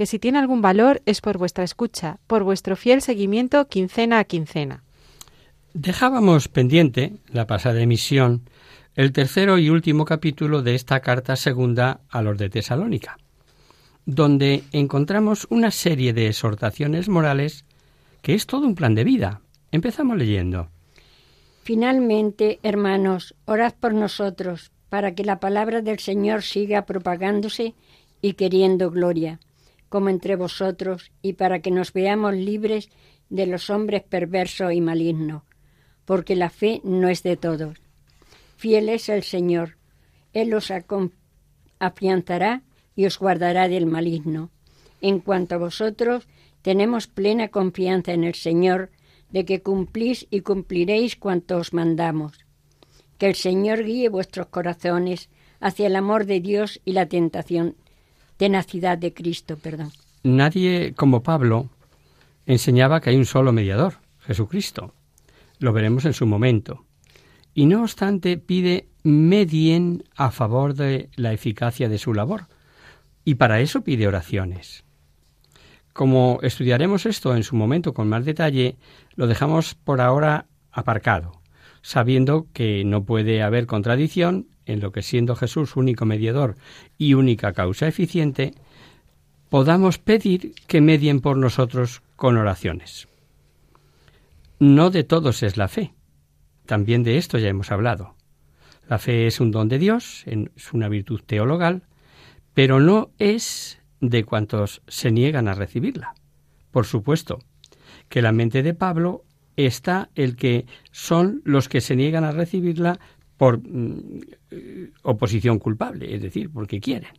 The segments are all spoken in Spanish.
que si tiene algún valor es por vuestra escucha, por vuestro fiel seguimiento quincena a quincena. Dejábamos pendiente, la pasada emisión, el tercero y último capítulo de esta carta segunda a los de Tesalónica, donde encontramos una serie de exhortaciones morales que es todo un plan de vida. Empezamos leyendo. Finalmente, hermanos, orad por nosotros, para que la palabra del Señor siga propagándose y queriendo gloria, como entre vosotros, y para que nos veamos libres de los hombres perversos y malignos, porque la fe no es de todos. Fiel es el Señor, Él os afianzará y os guardará del maligno. En cuanto a vosotros, tenemos plena confianza en el Señor de que cumplís y cumpliréis cuanto os mandamos. Que el Señor guíe vuestros corazones hacia el amor de Dios y la tentación, tenacidad de Cristo, perdón. Nadie como Pablo enseñaba que hay un solo mediador, Jesucristo. Lo veremos en su momento. Y no obstante pide medien a favor de la eficacia de su labor. Y para eso pide oraciones. Como estudiaremos esto en su momento con más detalle, lo dejamos por ahora aparcado, sabiendo que no puede haber contradicción en lo que siendo Jesús único mediador y única causa eficiente, podamos pedir que medien por nosotros con oraciones. No de todos es la fe. También de esto ya hemos hablado. La fe es un don de Dios, es una virtud teologal, pero no es de cuantos se niegan a recibirla. Por supuesto que la mente de Pablo está el que son los que se niegan a recibirla por mm, eh, oposición culpable, es decir, porque quieren.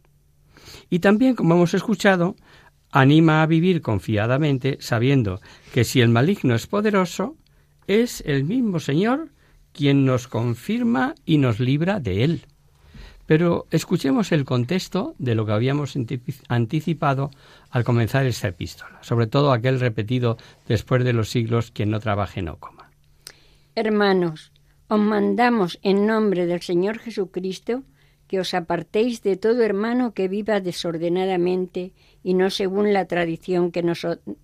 Y también, como hemos escuchado, anima a vivir confiadamente, sabiendo que si el maligno es poderoso, es el mismo Señor quien nos confirma y nos libra de él. Pero escuchemos el contexto de lo que habíamos antici- anticipado al comenzar esta epístola, sobre todo aquel repetido después de los siglos, quien no trabaje no coma. Hermanos, os mandamos en nombre del Señor Jesucristo que os apartéis de todo hermano que viva desordenadamente y no según la tradición que,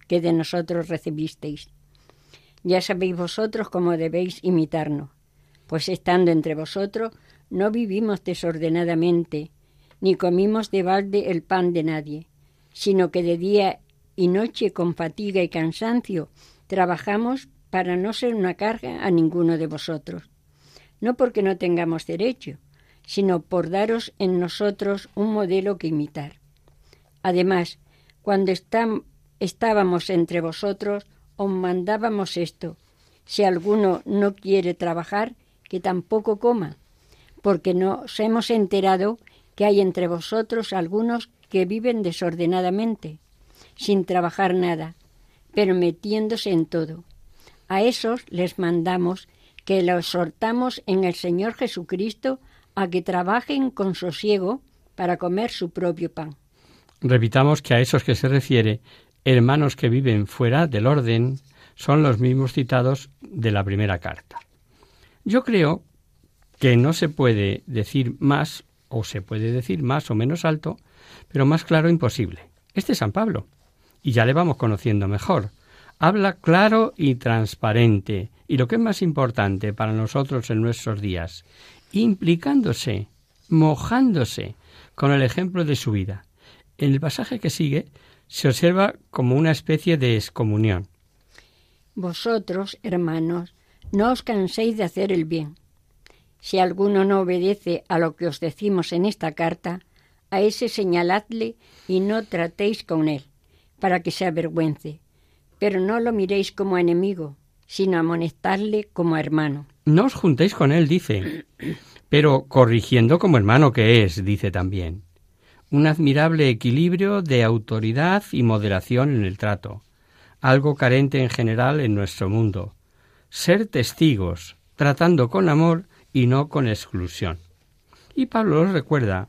que de nosotros recibisteis. Ya sabéis vosotros cómo debéis imitarnos, pues estando entre vosotros no vivimos desordenadamente, ni comimos de balde el pan de nadie, sino que de día y noche con fatiga y cansancio trabajamos para no ser una carga a ninguno de vosotros, no porque no tengamos derecho, sino por daros en nosotros un modelo que imitar. Además, cuando estábamos entre vosotros, os mandábamos esto, si alguno no quiere trabajar, que tampoco coma, porque nos hemos enterado que hay entre vosotros algunos que viven desordenadamente, sin trabajar nada, pero metiéndose en todo. A esos les mandamos que los exhortamos en el Señor Jesucristo a que trabajen con sosiego para comer su propio pan. Repitamos que a esos que se refiere, hermanos que viven fuera del orden, son los mismos citados de la primera carta. Yo creo que no se puede decir más, o se puede decir más o menos alto, pero más claro imposible. Este es San Pablo, y ya le vamos conociendo mejor. Habla claro y transparente, y lo que es más importante para nosotros en nuestros días, implicándose, mojándose con el ejemplo de su vida. En el pasaje que sigue se observa como una especie de excomunión. Vosotros, hermanos, no os canséis de hacer el bien. Si alguno no obedece a lo que os decimos en esta carta, a ese señaladle y no tratéis con él, para que se avergüence. Pero no lo miréis como enemigo, sino amonestadle como hermano. No os juntéis con él, dice, pero corrigiendo como hermano que es, dice también. Un admirable equilibrio de autoridad y moderación en el trato, algo carente en general en nuestro mundo. Ser testigos, tratando con amor y no con exclusión. Y Pablo os recuerda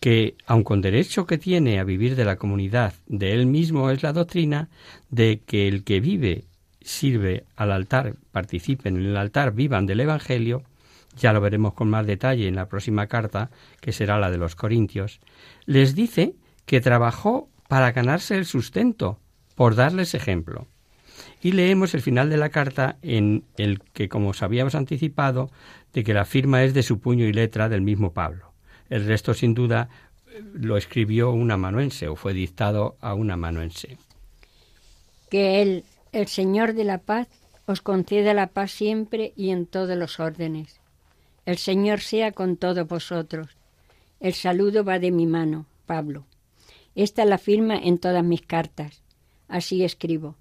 que, aun con derecho que tiene a vivir de la comunidad, de él mismo es la doctrina de que el que vive, sirve al altar, participen en el altar, vivan del Evangelio, ya lo veremos con más detalle en la próxima carta, que será la de los Corintios, les dice que trabajó para ganarse el sustento, por darles ejemplo. Y leemos el final de la carta en el que, como os habíamos anticipado, de que la firma es de su puño y letra del mismo Pablo. El resto, sin duda, lo escribió un amanuense o fue dictado a un amanuense. Que él, el Señor de la paz, os conceda la paz siempre y en todos los órdenes. El Señor sea con todos vosotros. El saludo va de mi mano, Pablo. Esta la firma en todas mis cartas. Así escribo.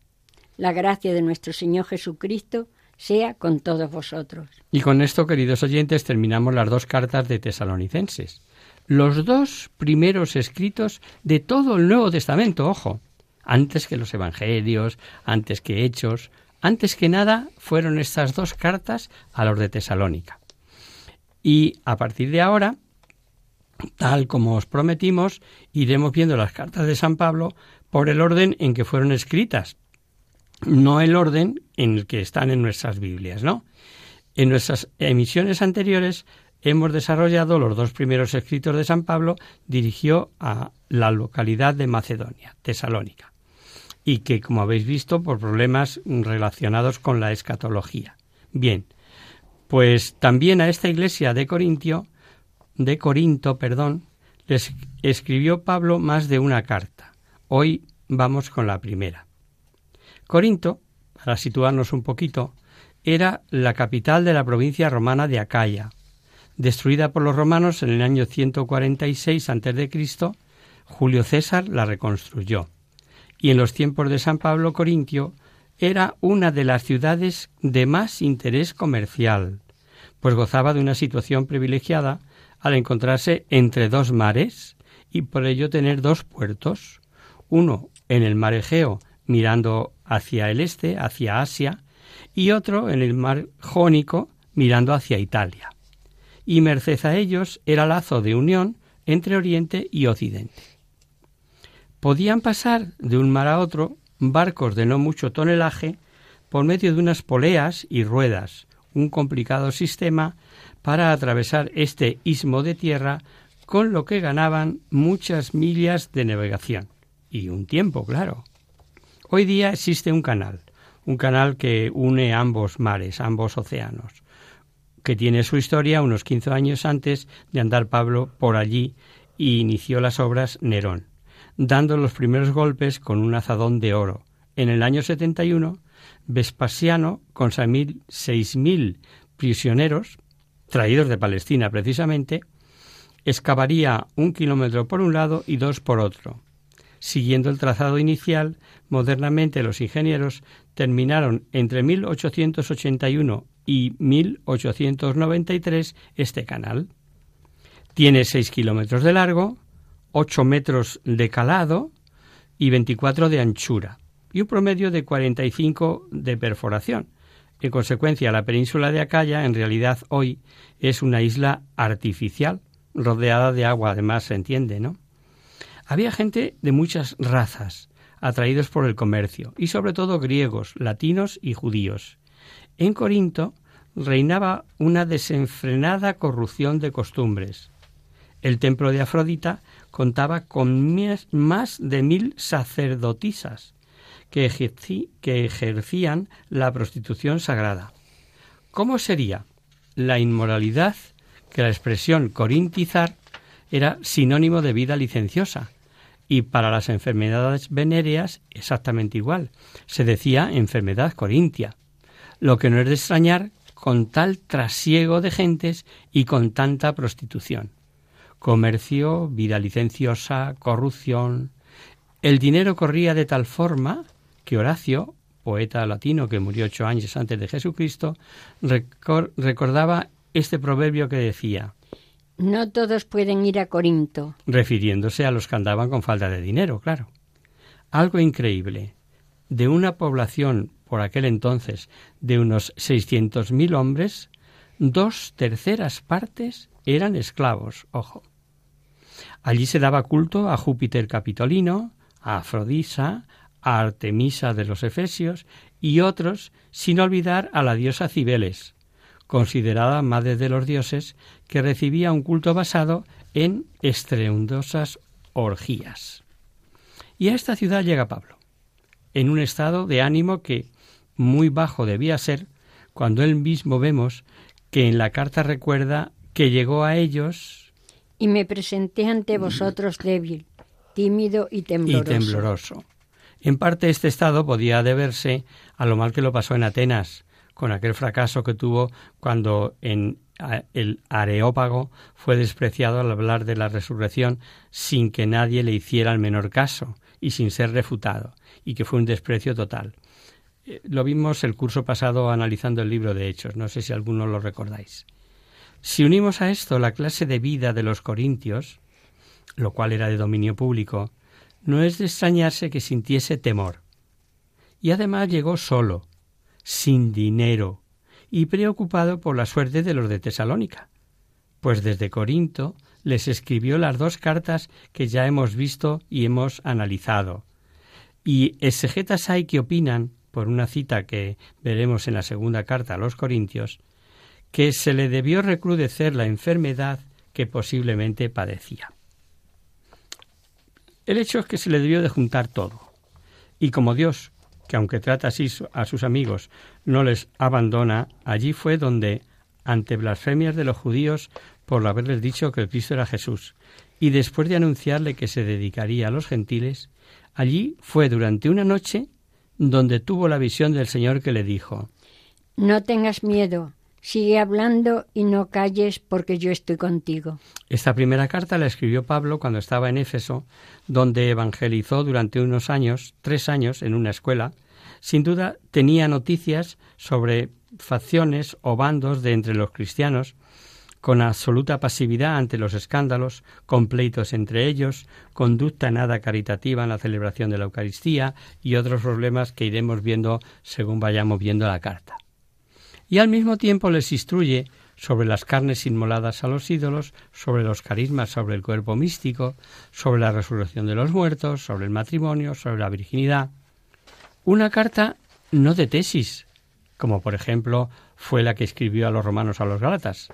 La gracia de nuestro Señor Jesucristo sea con todos vosotros. Y con esto, queridos oyentes, terminamos las dos cartas de Tesalonicenses. Los dos primeros escritos de todo el Nuevo Testamento, ojo, antes que los Evangelios, antes que Hechos, antes que nada fueron estas dos cartas a los de Tesalónica. Y a partir de ahora, tal como os prometimos, iremos viendo las cartas de San Pablo por el orden en que fueron escritas, no el orden en el que están en nuestras Biblias, ¿no? En nuestras emisiones anteriores hemos desarrollado los dos primeros escritos de San Pablo dirigió a la localidad de Macedonia, Tesalónica, y que, como habéis visto, por problemas relacionados con la escatología. Bien, pues también a esta iglesia de Corintio, de Corinto, perdón, les escribió Pablo más de una carta. Hoy vamos con la primera. Corinto, para situarnos un poquito, era la capital de la provincia romana de Acaya. Destruida por los romanos en el año 146 a.C., Julio César la reconstruyó. Y en los tiempos de San Pablo Corintio era una de las ciudades de más interés comercial, pues gozaba de una situación privilegiada al encontrarse entre dos mares y por ello tener dos puertos, uno en el mar Egeo mirando hacia el este, hacia Asia, y otro en el mar Jónico, mirando hacia Italia. Y merced a ellos era lazo de unión entre Oriente y Occidente. Podían pasar de un mar a otro barcos de no mucho tonelaje por medio de unas poleas y ruedas, un complicado sistema para atravesar este istmo de tierra con lo que ganaban muchas millas de navegación. Y un tiempo, claro. Hoy día existe un canal, un canal que une ambos mares, ambos océanos, que tiene su historia unos 15 años antes de andar Pablo por allí y inició las obras Nerón, dando los primeros golpes con un azadón de oro. En el año 71, Vespasiano, con seis mil prisioneros, traídos de Palestina precisamente, excavaría un kilómetro por un lado y dos por otro, Siguiendo el trazado inicial, modernamente los ingenieros terminaron entre 1881 y 1893 este canal. Tiene 6 kilómetros de largo, 8 metros de calado y 24 de anchura, y un promedio de 45 de perforación. En consecuencia, la península de Acaya en realidad hoy es una isla artificial, rodeada de agua, además se entiende, ¿no? Había gente de muchas razas, atraídos por el comercio, y sobre todo griegos, latinos y judíos. En Corinto reinaba una desenfrenada corrupción de costumbres. El templo de Afrodita contaba con más de mil sacerdotisas que, ejercían la prostitución sagrada. ¿Cómo sería la inmoralidad que la expresión corintizar era sinónimo de vida licenciosa? Y para las enfermedades venéreas exactamente igual. Se decía enfermedad corintia. Lo que no es de extrañar con tal trasiego de gentes y con tanta prostitución. Comercio, vida licenciosa, corrupción. El dinero corría de tal forma que Horacio, poeta latino que murió ocho años antes de Jesucristo, recordaba este proverbio que decía No todos pueden ir a Corinto. Refiriéndose a los que andaban con falta de dinero, claro. Algo increíble. De una población por aquel entonces de unos seiscientos mil hombres, dos terceras partes eran esclavos, ojo. Allí se daba culto a Júpiter Capitolino, a Afrodisa, a Artemisa de los Efesios y otros, sin olvidar a la diosa Cibeles, considerada madre de los dioses, que recibía un culto basado en estrendosas orgías. Y a esta ciudad llega Pablo, en un estado de ánimo que muy bajo debía ser, cuando él mismo vemos que en la carta recuerda que llegó a ellos y me presenté ante vosotros débil, tímido y tembloroso. Y tembloroso. En parte este estado podía deberse a lo mal que lo pasó en Atenas, con aquel fracaso que tuvo cuando en el Areópago fue despreciado al hablar de la resurrección sin que nadie le hiciera el menor caso y sin ser refutado, y que fue un desprecio total. Eh, lo vimos el curso pasado analizando el libro de Hechos, no sé si alguno lo recordáis. Si unimos a esto la clase de vida de los corintios, lo cual era de dominio público, no es de extrañarse que sintiese temor. Y además llegó solo, sin dinero, y preocupado por la suerte de los de Tesalónica, pues desde Corinto les escribió las dos cartas que ya hemos visto y hemos analizado. Y exegetas hay que opinan por una cita que veremos en la segunda carta a los Corintios, que se le debió recrudecer la enfermedad que posiblemente padecía. El hecho es que se le debió de juntar todo. Y como Dios, que aunque trata así a sus amigos, no les abandona, allí fue donde, ante blasfemias de los judíos por haberles dicho que el Cristo era Jesús, y después de anunciarle que se dedicaría a los gentiles, allí fue durante una noche donde tuvo la visión del Señor que le dijo, No tengas miedo, sigue hablando y no calles porque yo estoy contigo. Esta primera carta la escribió Pablo cuando estaba en Éfeso, donde evangelizó durante unos años, tres años, en una escuela. Sin duda tenía noticias sobre facciones o bandos de entre los cristianos, con absoluta pasividad ante los escándalos, con pleitos entre ellos, conducta nada caritativa en la celebración de la Eucaristía y otros problemas que iremos viendo según vayamos viendo la carta. Y al mismo tiempo les instruye sobre las carnes inmoladas a los ídolos, sobre los carismas, sobre el cuerpo místico, sobre la resurrección de los muertos, sobre el matrimonio, sobre la virginidad. Una carta no de tesis, como por ejemplo fue la que escribió a los romanos a los Gálatas,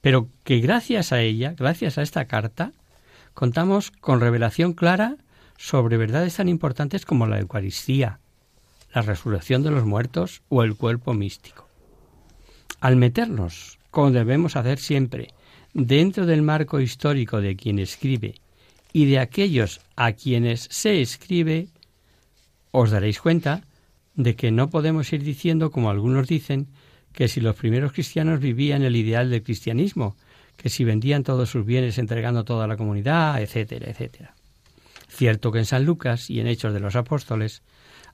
pero que gracias a ella, gracias a esta carta, contamos con revelación clara sobre verdades tan importantes como la Eucaristía, la resurrección de los muertos o el cuerpo místico. Al meternos, como debemos hacer siempre, dentro del marco histórico de quien escribe y de aquellos a quienes se escribe, os daréis cuenta de que no podemos ir diciendo, como algunos dicen, que si los primeros cristianos vivían el ideal del cristianismo, que si vendían todos sus bienes entregando toda la comunidad, etcétera, etcétera. Cierto que en San Lucas y en Hechos de los Apóstoles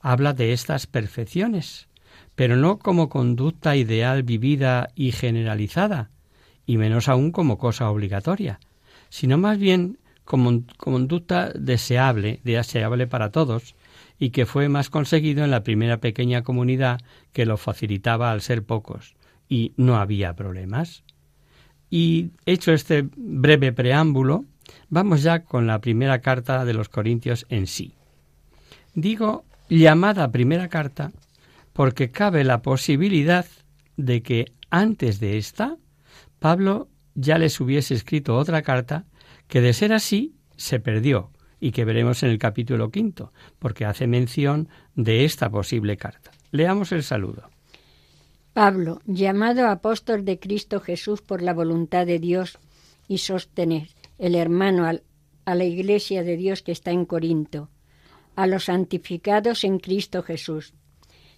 habla de estas perfecciones, pero no como conducta ideal vivida y generalizada, y menos aún como cosa obligatoria, sino más bien como conducta deseable, deseable para todos, y que fue más conseguido en la primera pequeña comunidad que lo facilitaba al ser pocos y no había problemas. Y hecho este breve preámbulo, vamos ya con la primera carta de los Corintios en sí. Digo llamada primera carta porque cabe la posibilidad de que antes de esta, Pablo ya les hubiese escrito otra carta que de ser así se perdió y que veremos en el capítulo quinto, porque hace mención de esta posible carta. Leamos el saludo. Pablo, llamado apóstol de Cristo Jesús por la voluntad de Dios y sostener el hermano a la iglesia de Dios que está en Corinto, a los santificados en Cristo Jesús,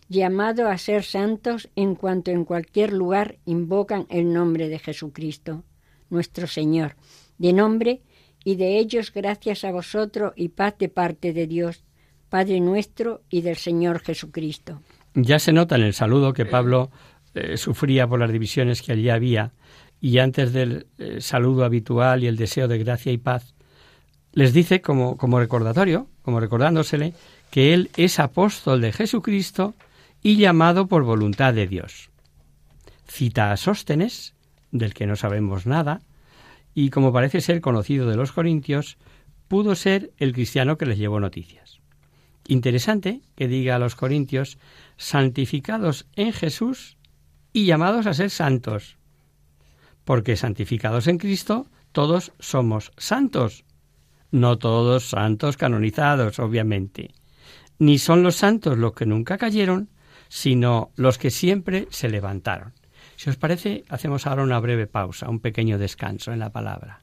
llamado a ser santos en cuanto en cualquier lugar invocan el nombre de Jesucristo, nuestro Señor, de nombre y de ellos gracias a vosotros y paz de parte de Dios, Padre nuestro y del Señor Jesucristo. Ya se nota en el saludo que Pablo eh, sufría por las divisiones que allí había y antes del eh, saludo habitual y el deseo de gracia y paz, les dice como, como recordatorio, como recordándosele, que él es apóstol de Jesucristo y llamado por voluntad de Dios. Cita a Sóstenes, del que no sabemos nada, y como parece ser conocido de los corintios, pudo ser el cristiano que les llevó noticias. Interesante que diga a los corintios, santificados en Jesús y llamados a ser santos, porque santificados en Cristo todos somos santos, no todos santos canonizados, obviamente. Ni son los santos los que nunca cayeron, sino los que siempre se levantaron. Si os parece, hacemos ahora una breve pausa, un pequeño descanso en la palabra.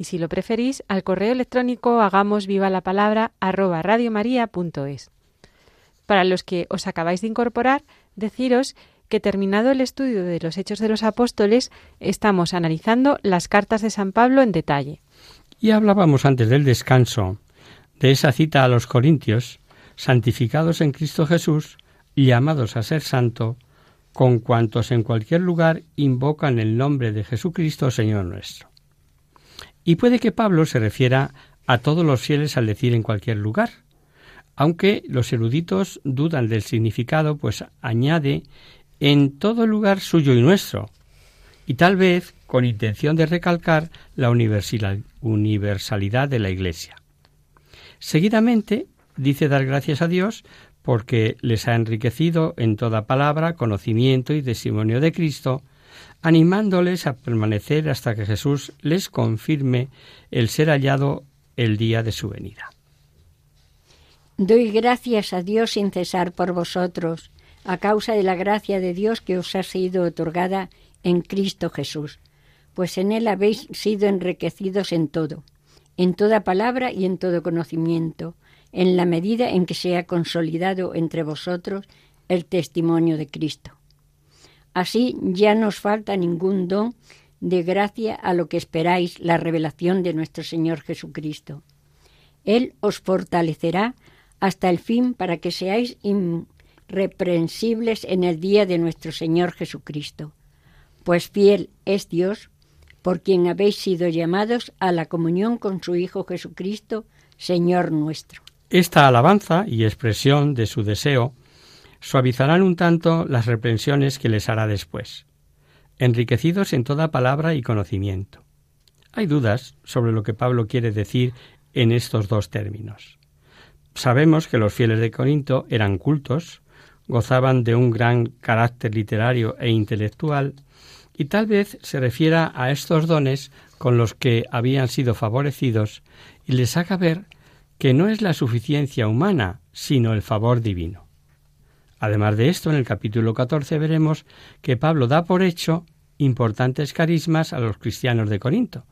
y si lo preferís, al correo electrónico hagamos viva la palabra arroba radiomaria.es. Para los que os acabáis de incorporar, deciros que terminado el estudio de los Hechos de los Apóstoles, estamos analizando las cartas de San Pablo en detalle. Y hablábamos antes del descanso de esa cita a los Corintios, santificados en Cristo Jesús, llamados a ser santo, con cuantos en cualquier lugar invocan el nombre de Jesucristo, Señor nuestro. Y puede que Pablo se refiera a todos los fieles al decir en cualquier lugar, aunque los eruditos dudan del significado, pues añade en todo lugar suyo y nuestro, y tal vez con intención de recalcar la universalidad de la Iglesia. Seguidamente dice dar gracias a Dios porque les ha enriquecido en toda palabra, conocimiento y testimonio de Cristo, animándoles a permanecer hasta que Jesús les confirme el ser hallado el día de su venida. Doy gracias a Dios sin cesar por vosotros, a causa de la gracia de Dios que os ha sido otorgada en Cristo Jesús, pues en Él habéis sido enriquecidos en todo, en toda palabra y en todo conocimiento, en la medida en que se ha consolidado entre vosotros el testimonio de Cristo. Así ya no os falta ningún don de gracia a lo que esperáis la revelación de nuestro Señor Jesucristo. Él os fortalecerá hasta el fin para que seáis irreprensibles en el día de nuestro Señor Jesucristo. Pues fiel es Dios, por quien habéis sido llamados a la comunión con su Hijo Jesucristo, Señor nuestro. Esta alabanza y expresión de su deseo suavizarán un tanto las reprensiones que les hará después, enriquecidos en toda palabra y conocimiento. Hay dudas sobre lo que Pablo quiere decir en estos dos términos. Sabemos que los fieles de Corinto eran cultos, gozaban de un gran carácter literario e intelectual, y tal vez se refiera a estos dones con los que habían sido favorecidos y les haga ver que no es la suficiencia humana, sino el favor divino. Además de esto, en el capítulo 14 veremos que Pablo da por hecho importantes carismas a los cristianos de Corinto,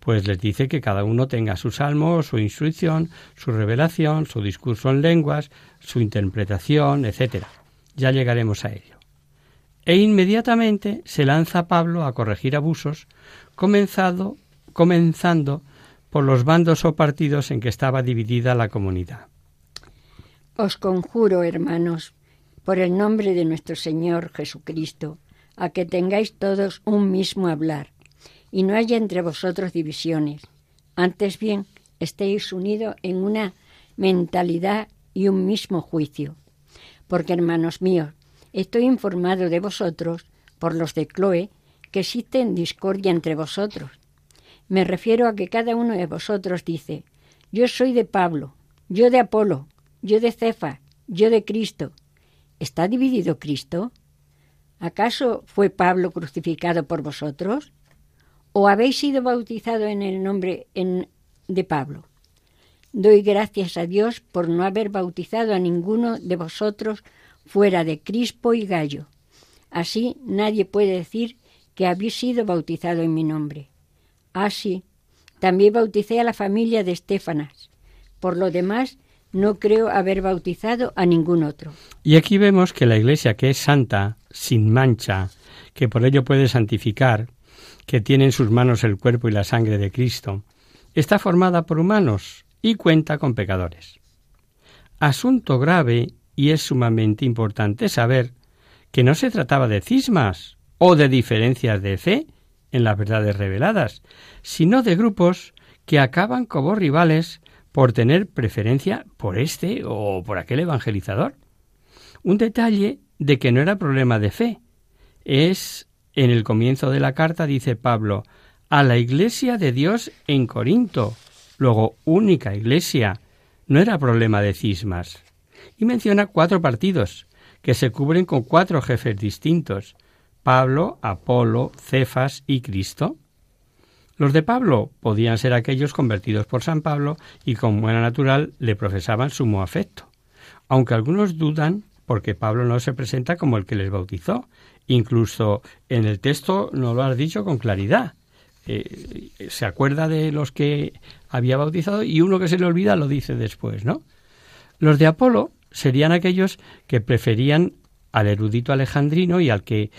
pues les dice que cada uno tenga su salmo, su instrucción, su revelación, su discurso en lenguas, su interpretación, etc. Ya llegaremos a ello. E inmediatamente se lanza Pablo a corregir abusos, comenzando por los bandos o partidos en que estaba dividida la comunidad. Os conjuro, hermanos, por el nombre de nuestro Señor Jesucristo, a que tengáis todos un mismo hablar, y no haya entre vosotros divisiones. Antes bien, estéis unidos en una mentalidad y un mismo juicio. Porque, hermanos míos, estoy informado de vosotros, por los de Chloe, que existe discordia entre vosotros. Me refiero a que cada uno de vosotros dice, yo soy de Pablo, yo de Apolo, yo de Cefa, yo de Cristo, ¿Está dividido Cristo? ¿Acaso fue Pablo crucificado por vosotros? ¿O habéis sido bautizados en el nombre de Pablo? Doy gracias a Dios por no haber bautizado a ninguno de vosotros fuera de Crispo y Gallo. Así nadie puede decir que habéis sido bautizado en mi nombre. Así, ah, también bauticé a la familia de Estefanas. Por lo demás, no creo haber bautizado a ningún otro. Y aquí vemos que la Iglesia que es santa, sin mancha, que por ello puede santificar, que tiene en sus manos el cuerpo y la sangre de Cristo, está formada por humanos y cuenta con pecadores. Asunto grave y es sumamente importante saber que no se trataba de cismas o de diferencias de fe en las verdades reveladas, sino de grupos que acaban como rivales por tener preferencia por este o por aquel evangelizador. Un detalle de que no era problema de fe. Es en el comienzo de la carta dice Pablo a la iglesia de Dios en Corinto, luego única iglesia, no era problema de cismas. Y menciona cuatro partidos, que se cubren con cuatro jefes distintos, Pablo, Apolo, Cefas y Cristo. Los de Pablo podían ser aquellos convertidos por San Pablo y con buena natural le profesaban sumo afecto, aunque algunos dudan porque Pablo no se presenta como el que les bautizó. Incluso en el texto no lo ha dicho con claridad. Eh, se acuerda de los que había bautizado y uno que se le olvida lo dice después, ¿no? Los de Apolo serían aquellos que preferían al erudito alejandrino y al que,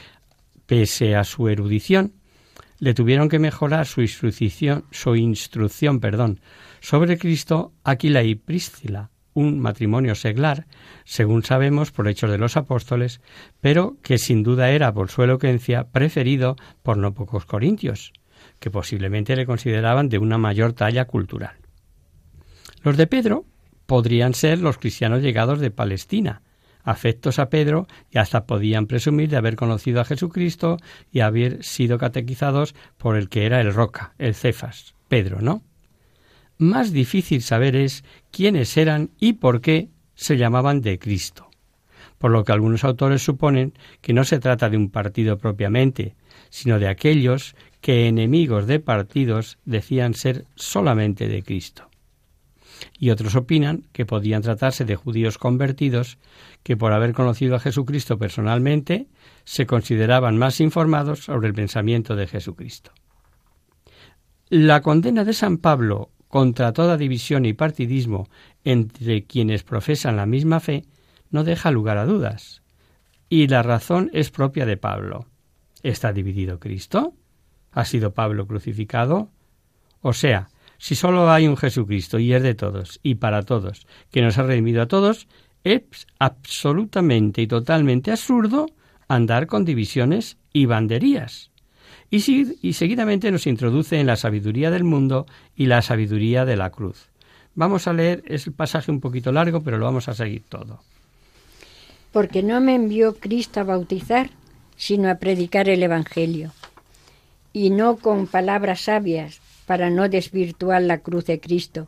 pese a su erudición, le tuvieron que mejorar su instrucción, su instrucción perdón, sobre Cristo Aquila y Priscila, un matrimonio seglar, según sabemos por hechos de los apóstoles, pero que sin duda era por su elocuencia preferido por no pocos corintios, que posiblemente le consideraban de una mayor talla cultural. Los de Pedro podrían ser los cristianos llegados de Palestina, afectos a Pedro y hasta podían presumir de haber conocido a Jesucristo y haber sido catequizados por el que era el Roca, el Cefas, Pedro, ¿no? Más difícil saber es quiénes eran y por qué se llamaban de Cristo, por lo que algunos autores suponen que no se trata de un partido propiamente, sino de aquellos que enemigos de partidos decían ser solamente de Cristo y otros opinan que podían tratarse de judíos convertidos que por haber conocido a Jesucristo personalmente se consideraban más informados sobre el pensamiento de Jesucristo. La condena de San Pablo contra toda división y partidismo entre quienes profesan la misma fe no deja lugar a dudas. Y la razón es propia de Pablo. ¿Está dividido Cristo? ¿Ha sido Pablo crucificado? O sea, si solo hay un Jesucristo y es de todos y para todos, que nos ha redimido a todos, es absolutamente y totalmente absurdo andar con divisiones y banderías. Y, y seguidamente nos introduce en la sabiduría del mundo y la sabiduría de la cruz. Vamos a leer, es el pasaje un poquito largo, pero lo vamos a seguir todo. Porque no me envió Cristo a bautizar, sino a predicar el Evangelio, y no con palabras sabias, para no desvirtuar la cruz de Cristo,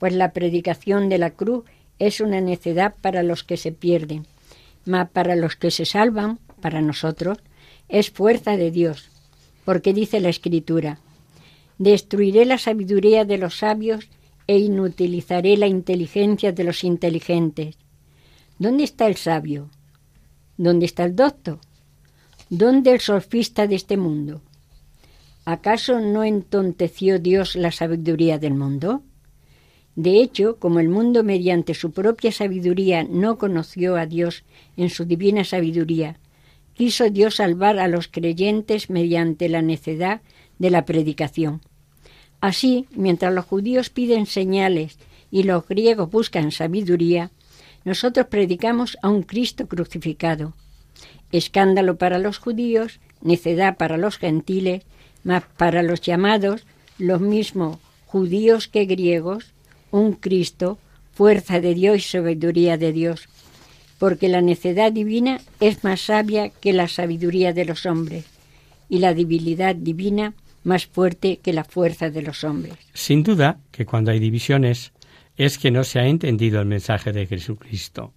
pues la predicación de la cruz es una necedad para los que se pierden, mas para los que se salvan, para nosotros, es fuerza de Dios, porque dice la Escritura, destruiré la sabiduría de los sabios e inutilizaré la inteligencia de los inteligentes. ¿Dónde está el sabio? ¿Dónde está el docto? ¿Dónde el sofista de este mundo? ¿Acaso no entonteció Dios la sabiduría del mundo? De hecho, como el mundo mediante su propia sabiduría no conoció a Dios en su divina sabiduría, quiso Dios salvar a los creyentes mediante la necedad de la predicación. Así, mientras los judíos piden señales y los griegos buscan sabiduría, nosotros predicamos a un Cristo crucificado. Escándalo para los judíos, necedad para los gentiles, mas para los llamados, los mismos judíos que griegos, un Cristo, fuerza de Dios y sabiduría de Dios, porque la necedad divina es más sabia que la sabiduría de los hombres, y la debilidad divina más fuerte que la fuerza de los hombres. Sin duda que cuando hay divisiones es que no se ha entendido el mensaje de Jesucristo.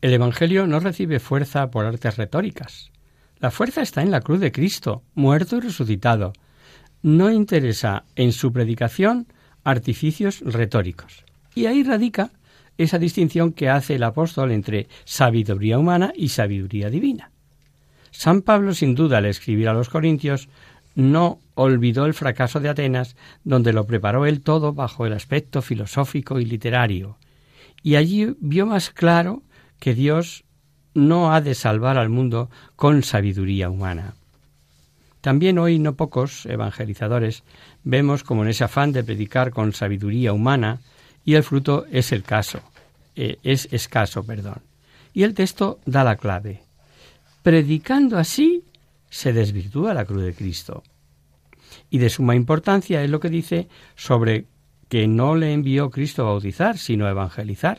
El Evangelio no recibe fuerza por artes retóricas, la fuerza está en la cruz de Cristo, muerto y resucitado. No interesa en su predicación artificios retóricos. Y ahí radica esa distinción que hace el apóstol entre sabiduría humana y sabiduría divina. San Pablo, sin duda, al escribir a los Corintios, no olvidó el fracaso de Atenas, donde lo preparó él todo bajo el aspecto filosófico y literario, y allí vio más claro que Dios no ha de salvar al mundo con sabiduría humana. También hoy no pocos evangelizadores vemos como en ese afán de predicar con sabiduría humana y el fruto es el caso, eh, es escaso, perdón. Y el texto da la clave. Predicando así se desvirtúa la cruz de Cristo. Y de suma importancia es lo que dice sobre que no le envió Cristo a bautizar, sino a evangelizar.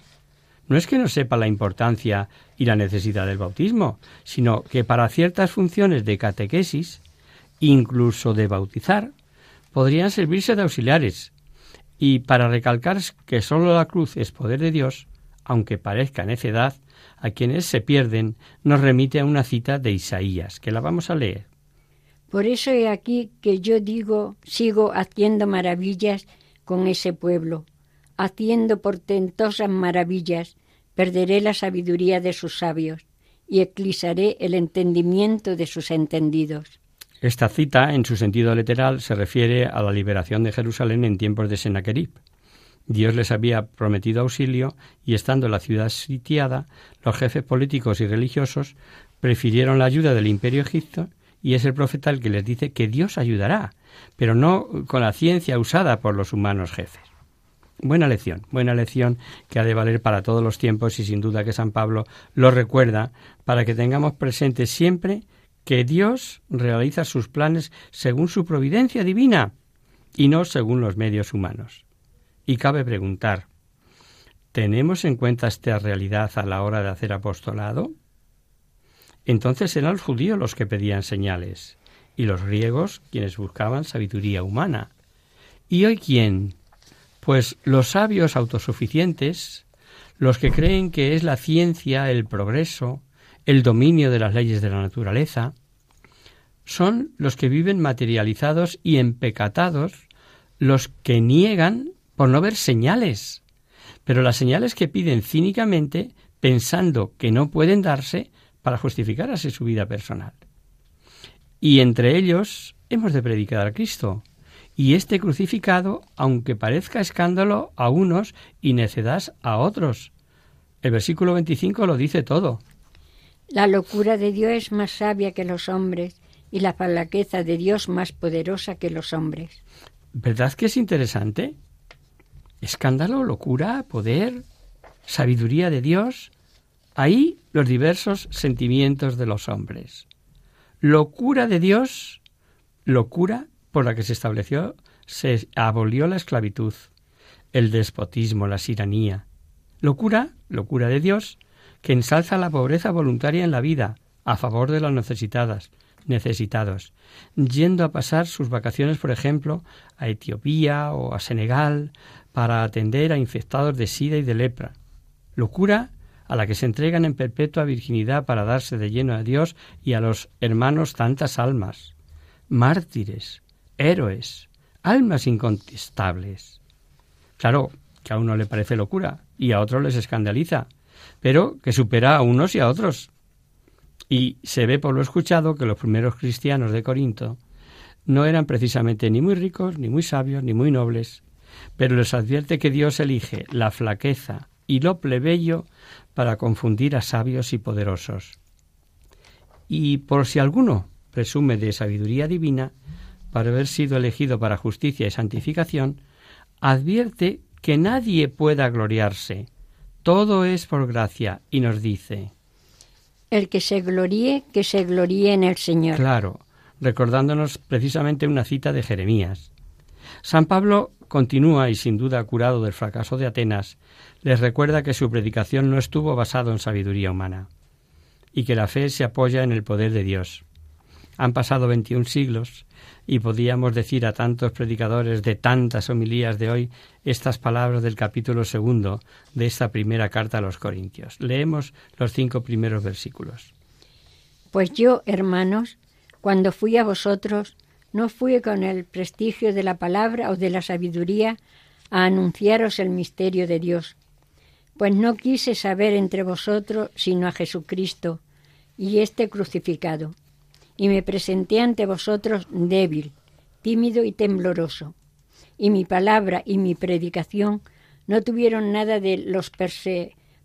No es que no sepa la importancia y la necesidad del bautismo, sino que para ciertas funciones de catequesis, incluso de bautizar, podrían servirse de auxiliares. Y para recalcar que sólo la cruz es poder de Dios, aunque parezca necedad, a quienes se pierden, nos remite a una cita de Isaías, que la vamos a leer. Por eso he aquí que yo digo, sigo haciendo maravillas con ese pueblo, haciendo portentosas maravillas, perderé la sabiduría de sus sabios y eclipsaré el entendimiento de sus entendidos. Esta cita, en su sentido literal, se refiere a la liberación de Jerusalén en tiempos de Sennacherib. Dios les había prometido auxilio y estando la ciudad sitiada, los jefes políticos y religiosos prefirieron la ayuda del imperio egipcio y es el profeta el que les dice que Dios ayudará, pero no con la ciencia usada por los humanos jefes. Buena lección, buena lección que ha de valer para todos los tiempos y sin duda que San Pablo lo recuerda para que tengamos presente siempre que Dios realiza sus planes según su providencia divina y no según los medios humanos. Y cabe preguntar, ¿tenemos en cuenta esta realidad a la hora de hacer apostolado? Entonces eran los judíos los que pedían señales y los griegos quienes buscaban sabiduría humana. ¿Y hoy quién? Pues los sabios autosuficientes, los que creen que es la ciencia, el progreso, el dominio de las leyes de la naturaleza, son los que viven materializados y empecatados, los que niegan por no ver señales. Pero las señales que piden cínicamente, pensando que no pueden darse para justificar así su vida personal. Y entre ellos hemos de predicar a Cristo. Y este crucificado, aunque parezca escándalo a unos y necedad a otros. El versículo 25 lo dice todo. La locura de Dios es más sabia que los hombres y la flaqueza de Dios más poderosa que los hombres. ¿Verdad que es interesante? Escándalo, locura, poder, sabiduría de Dios. Ahí los diversos sentimientos de los hombres. Locura de Dios, locura por la que se estableció, se abolió la esclavitud, el despotismo, la siranía. Locura, locura de Dios, que ensalza la pobreza voluntaria en la vida, a favor de las necesitadas, necesitados, yendo a pasar sus vacaciones, por ejemplo, a Etiopía o a Senegal para atender a infectados de sida y de lepra. Locura a la que se entregan en perpetua virginidad para darse de lleno a Dios y a los hermanos tantas almas, mártires, héroes, almas incontestables. Claro, que a uno le parece locura y a otros les escandaliza, pero que supera a unos y a otros. Y se ve por lo escuchado que los primeros cristianos de Corinto no eran precisamente ni muy ricos, ni muy sabios, ni muy nobles, pero les advierte que Dios elige la flaqueza y lo plebeyo para confundir a sabios y poderosos. Y por si alguno presume de sabiduría divina, para haber sido elegido para justicia y santificación, advierte que nadie pueda gloriarse. Todo es por gracia y nos dice, el que se gloríe, que se gloríe en el Señor. Claro, recordándonos precisamente una cita de Jeremías. San Pablo continúa y sin duda curado del fracaso de Atenas, les recuerda que su predicación no estuvo basado en sabiduría humana y que la fe se apoya en el poder de Dios. Han pasado 21 siglos y podíamos decir a tantos predicadores de tantas homilías de hoy estas palabras del capítulo segundo de esta primera carta a los Corintios. Leemos los cinco primeros versículos. Pues yo, hermanos, cuando fui a vosotros, no fui con el prestigio de la palabra o de la sabiduría a anunciaros el misterio de Dios, pues no quise saber entre vosotros sino a Jesucristo y este crucificado y me presenté ante vosotros débil, tímido y tembloroso. Y mi palabra y mi predicación no tuvieron nada de los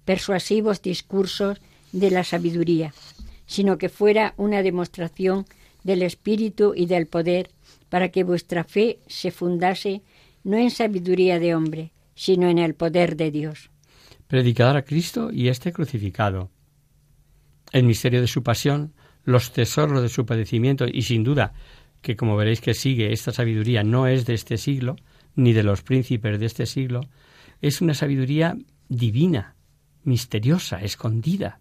persuasivos discursos de la sabiduría, sino que fuera una demostración del espíritu y del poder para que vuestra fe se fundase no en sabiduría de hombre, sino en el poder de Dios. Predicador a Cristo y este crucificado. El misterio de su pasión, los tesoros de su padecimiento y sin duda que como veréis que sigue esta sabiduría no es de este siglo, ni de los príncipes de este siglo, es una sabiduría divina, misteriosa, escondida,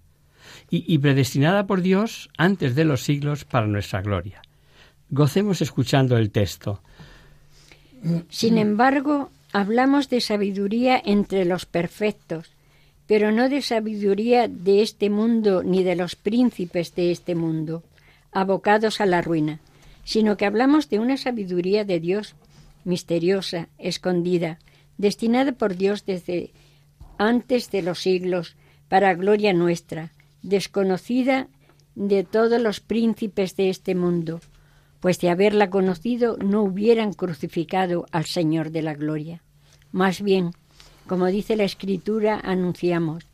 y, predestinada por Dios antes de los siglos para nuestra gloria. Gocemos escuchando el texto. Sin embargo, hablamos de sabiduría entre los perfectos, pero no de sabiduría de este mundo ni de los príncipes de este mundo, abocados a la ruina, sino que hablamos de una sabiduría de Dios misteriosa, escondida, destinada por Dios desde antes de los siglos, para gloria nuestra, desconocida de todos los príncipes de este mundo, pues de haberla conocido no hubieran crucificado al Señor de la gloria. Más bien, como dice la Escritura, anunciamos,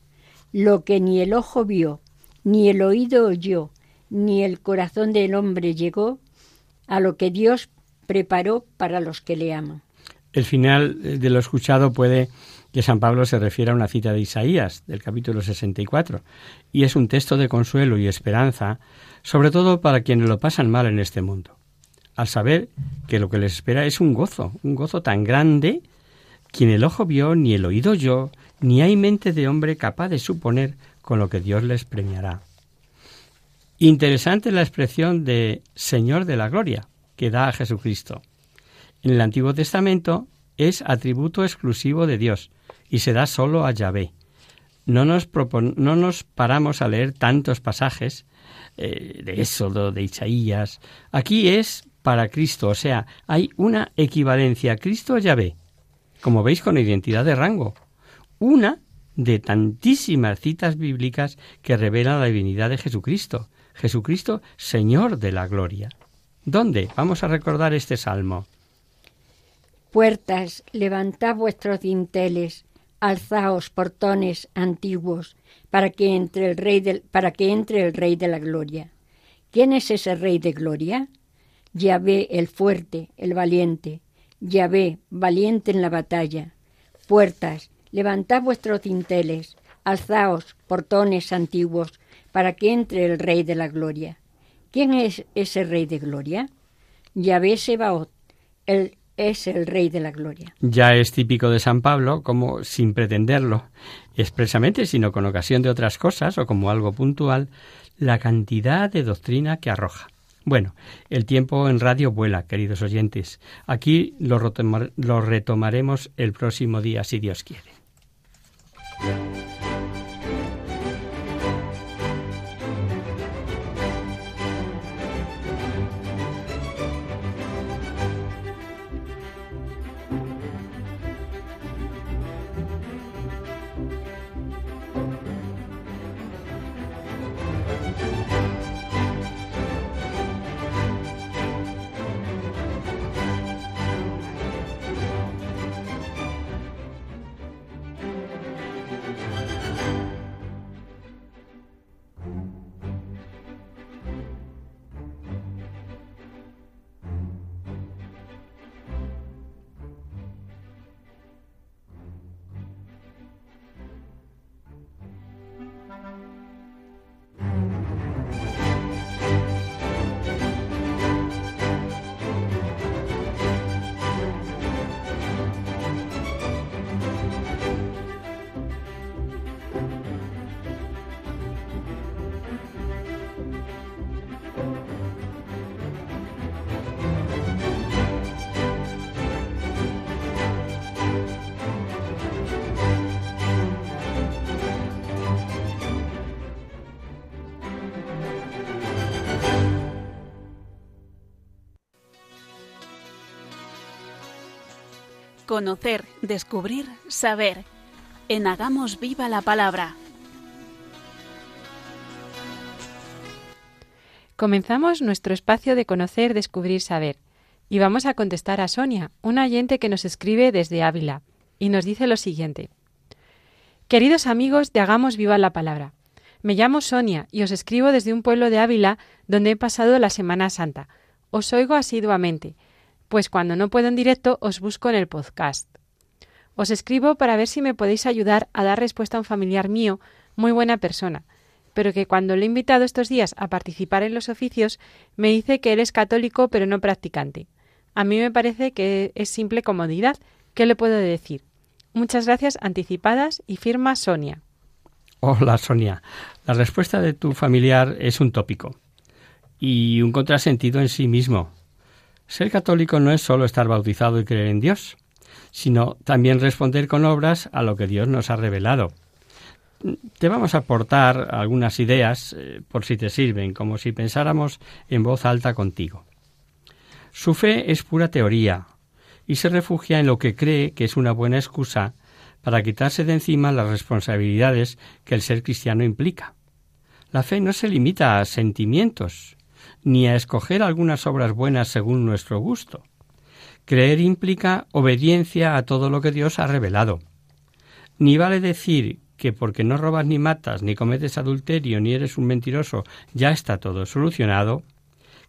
lo que ni el ojo vio, ni el oído oyó, ni el corazón del hombre llegó, a lo que Dios preparó para los que le aman. El final de lo escuchado puede que San Pablo se refiera a una cita de Isaías, del capítulo 64, y es un texto de consuelo y esperanza, sobre todo para quienes lo pasan mal en este mundo, al saber que lo que les espera es un gozo, un gozo tan grande, quien el ojo vio, ni el oído oyó, ni hay mente de hombre capaz de suponer con lo que Dios les premiará. Interesante la expresión de Señor de la Gloria que da a Jesucristo. En el Antiguo Testamento es atributo exclusivo de Dios y se da solo a Yahvé. No nos, no nos paramos a leer tantos pasajes eh, de Éxodo, de Isaías. Aquí es para Cristo, o sea, hay una equivalencia Cristo-Yahvé, como veis con identidad de rango. Una de tantísimas citas bíblicas que revelan la divinidad de Jesucristo. Jesucristo, Señor de la gloria. ¿Dónde? Vamos a recordar este salmo. Puertas, levantad vuestros dinteles, alzaos portones antiguos, para que entre el rey para que entre el rey de la gloria. ¿Quién es ese rey de gloria? Yahvé el fuerte, el valiente. Yahvé, valiente en la batalla. Puertas, levantad vuestros dinteles, alzaos portones antiguos, para que entre el Rey de la Gloria. ¿Quién es ese Rey de Gloria? Yahvé Sebaot, él es el Rey de la Gloria. Ya es típico de San Pablo, como sin pretenderlo expresamente, sino con ocasión de otras cosas o como algo puntual, la cantidad de doctrina que arroja. Bueno, el tiempo en radio vuela, queridos oyentes. Aquí lo, retomaremos el próximo día, si Dios quiere. Conocer, descubrir, saber. En Hagamos Viva la Palabra. Comenzamos nuestro espacio de conocer, descubrir, saber. Y vamos a contestar a Sonia, una oyente que nos escribe desde Ávila, y nos dice lo siguiente. Queridos amigos de Hagamos Viva la Palabra, me llamo Sonia y os escribo desde un pueblo de Ávila donde he pasado la Semana Santa. Os oigo asiduamente, pues cuando no puedo en directo os busco en el podcast. Os escribo para ver si me podéis ayudar a dar respuesta a un familiar mío, muy buena persona, pero que cuando le he invitado estos días a participar en los oficios, me dice que él es católico pero no practicante. A mí me parece que es simple comodidad. ¿Qué le puedo decir? Muchas gracias anticipadas y firma Sonia. Hola Sonia. La respuesta de tu familiar es un tópico y un contrasentido en sí mismo. Ser católico no es solo estar bautizado y creer en Dios, sino también responder con obras a lo que Dios nos ha revelado. Te vamos a aportar algunas ideas eh, por si te sirven, como si pensáramos en voz alta contigo. Su fe es pura teoría y se refugia en lo que cree que es una buena excusa para quitarse de encima las responsabilidades que el ser cristiano implica. La fe no se limita a sentimientos, ni a escoger algunas obras buenas según nuestro gusto. Creer implica obediencia a todo lo que Dios ha revelado. Ni vale decir que porque no robas ni matas, ni cometes adulterio, ni eres un mentiroso, ya está todo solucionado.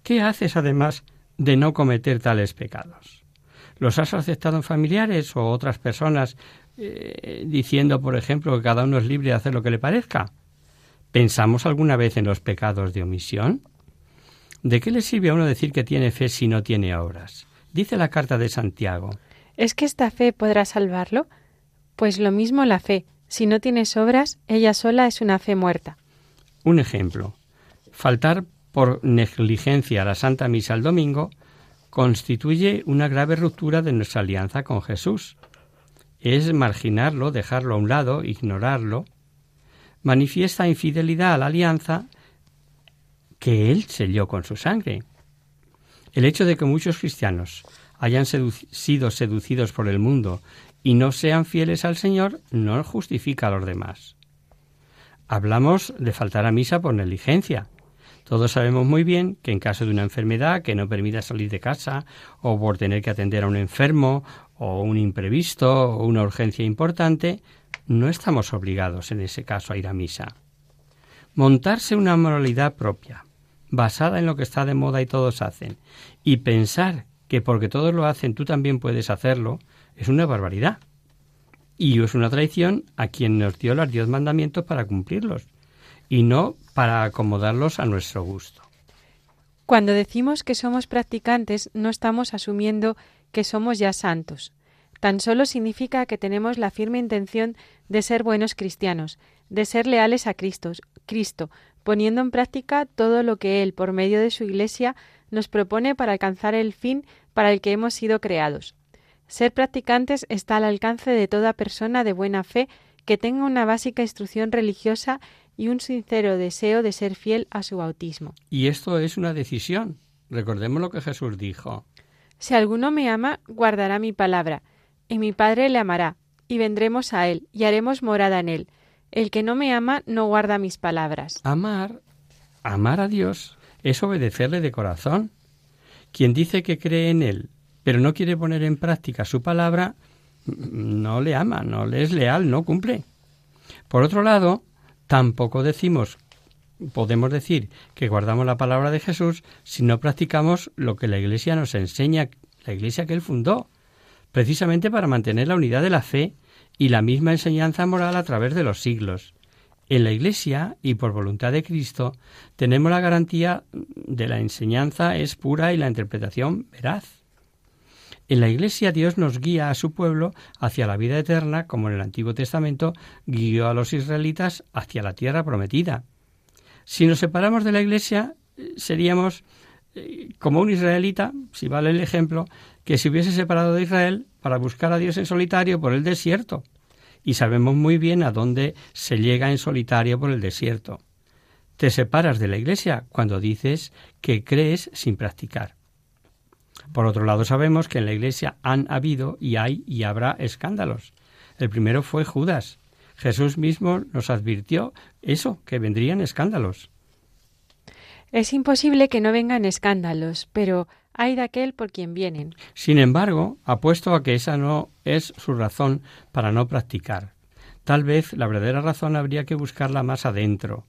¿Qué haces además de no cometer tales pecados? ¿Los has aceptado en familiares o otras personas eh, diciendo, por ejemplo, que cada uno es libre de hacer lo que le parezca? ¿Pensamos alguna vez en los pecados de omisión? ¿De qué le sirve a uno decir que tiene fe si no tiene obras? Dice la carta de Santiago. ¿Es que esta fe podrá salvarlo? Pues lo mismo la fe. Si no tienes obras, ella sola es una fe muerta. Un ejemplo. Faltar por negligencia a la Santa Misa el domingo constituye una grave ruptura de nuestra alianza con Jesús. Es marginarlo, dejarlo a un lado, ignorarlo. Manifiesta infidelidad a la alianza que Él selló con su sangre. El hecho de que muchos cristianos hayan sido seducidos por el mundo y no sean fieles al Señor no justifica a los demás. Hablamos de faltar a misa por negligencia. Todos sabemos muy bien que en caso de una enfermedad que no permita salir de casa, o por tener que atender a un enfermo, o un imprevisto, o una urgencia importante, no estamos obligados en ese caso a ir a misa. Montarse una moralidad propia, basada en lo que está de moda y todos hacen, y pensar que porque todos lo hacen tú también puedes hacerlo, es una barbaridad. Y es una traición a quien nos dio los diez mandamientos para cumplirlos, y no para acomodarlos a nuestro gusto. Cuando decimos que somos practicantes, no estamos asumiendo que somos ya santos. Tan solo significa que tenemos la firme intención de ser buenos cristianos, de ser leales a Cristo, Cristo, poniendo en práctica todo lo que Él, por medio de su Iglesia, nos propone para alcanzar el fin para el que hemos sido creados. Ser practicantes está al alcance de toda persona de buena fe que tenga una básica instrucción religiosa y un sincero deseo de ser fiel a su bautismo. Y esto es una decisión. Recordemos lo que Jesús dijo. Si alguno me ama, guardará mi palabra, y mi Padre le amará, y vendremos a él, y haremos morada en él. El que no me ama no guarda mis palabras. Amar, amar a Dios, es obedecerle de corazón. Quien dice que cree en Él, pero no quiere poner en práctica su palabra, no le ama, no le es leal, no cumple. Por otro lado, tampoco decimos, podemos decir que guardamos la palabra de Jesús si no practicamos lo que la Iglesia nos enseña, la Iglesia que Él fundó, precisamente para mantener la unidad de la fe y la misma enseñanza moral a través de los siglos. En la Iglesia, y por voluntad de Cristo, tenemos la garantía de la enseñanza es pura y la interpretación veraz. En la Iglesia Dios nos guía a su pueblo hacia la vida eterna, como en el Antiguo Testamento guió a los israelitas hacia la tierra prometida. Si nos separamos de la Iglesia, seríamos eh, como un israelita, si vale el ejemplo, que se hubiese separado de Israel para buscar a Dios en solitario por el desierto. Y sabemos muy bien a dónde se llega en solitario por el desierto. Te separas de la Iglesia cuando dices que crees sin practicar. Por otro lado, sabemos que en la Iglesia han habido y hay y habrá escándalos. El primero fue Judas. Jesús mismo nos advirtió eso, que vendrían escándalos. Es imposible que no vengan escándalos, pero hay de aquel por quien vienen. Sin embargo, apuesto a que esa no es su razón para no practicar. Tal vez la verdadera razón habría que buscarla más adentro,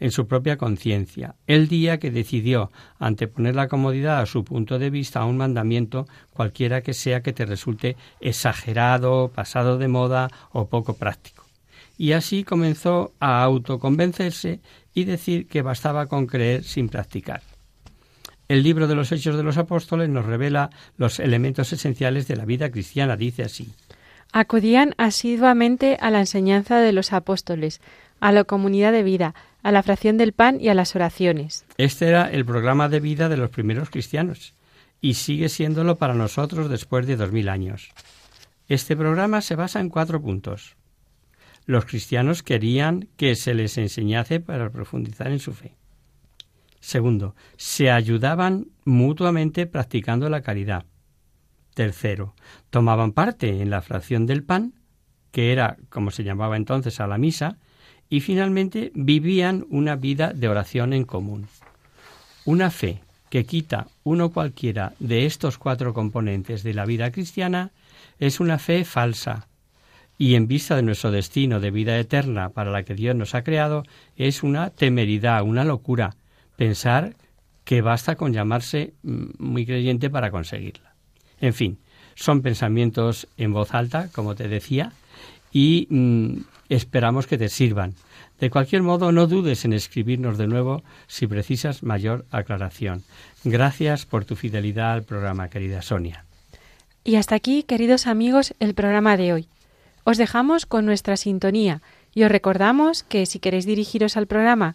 en su propia conciencia, el día que decidió anteponer la comodidad a su punto de vista a un mandamiento cualquiera que sea que te resulte exagerado, pasado de moda o poco práctico. Y así comenzó a autoconvencerse y decir que bastaba con creer sin practicar. El libro de los Hechos de los Apóstoles nos revela los elementos esenciales de la vida cristiana. Dice así. Acudían asiduamente a la enseñanza de los apóstoles, a la comunidad de vida, a la fracción del pan y a las oraciones. Este era el programa de vida de los primeros cristianos y sigue siéndolo para nosotros después de dos mil años. Este programa se basa en cuatro puntos. Los cristianos querían que se les enseñase para profundizar en su fe. Segundo, se ayudaban mutuamente practicando la caridad. Tercero, tomaban parte en la fracción del pan, que era, como se llamaba entonces, a la misa, y finalmente vivían una vida de oración en común. Una fe que quita uno cualquiera de estos cuatro componentes de la vida cristiana es una fe falsa, y en vista de nuestro destino de vida eterna para la que Dios nos ha creado, es una temeridad, una locura, pensar que basta con llamarse mm, muy creyente para conseguirla. En fin, son pensamientos en voz alta, como te decía, y mm, esperamos que te sirvan. De cualquier modo, no dudes en escribirnos de nuevo si precisas mayor aclaración. Gracias por tu fidelidad al programa, querida Sonia. Y hasta aquí, queridos amigos, el programa de hoy. Os dejamos con nuestra sintonía y os recordamos que si queréis dirigiros al programa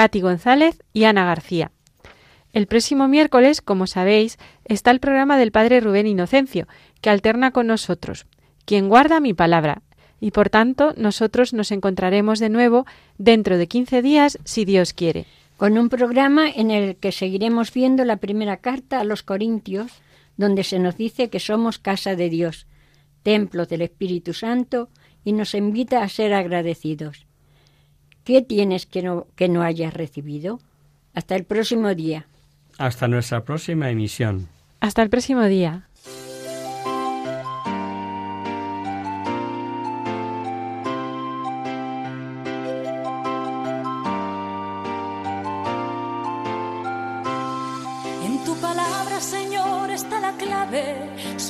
Katy González y Ana García. El próximo miércoles, como sabéis, está el programa del Padre Rubén Inocencio, que alterna con nosotros, quien guarda mi palabra, y por tanto nosotros nos encontraremos de nuevo dentro de 15 días, si Dios quiere. Con un programa en el que seguiremos viendo la primera carta a los Corintios, donde se nos dice que somos casa de Dios, templo del Espíritu Santo, y nos invita a ser agradecidos. ¿Qué tienes que no, que no hayas recibido? Hasta el próximo día. Hasta nuestra próxima emisión. Hasta el próximo día.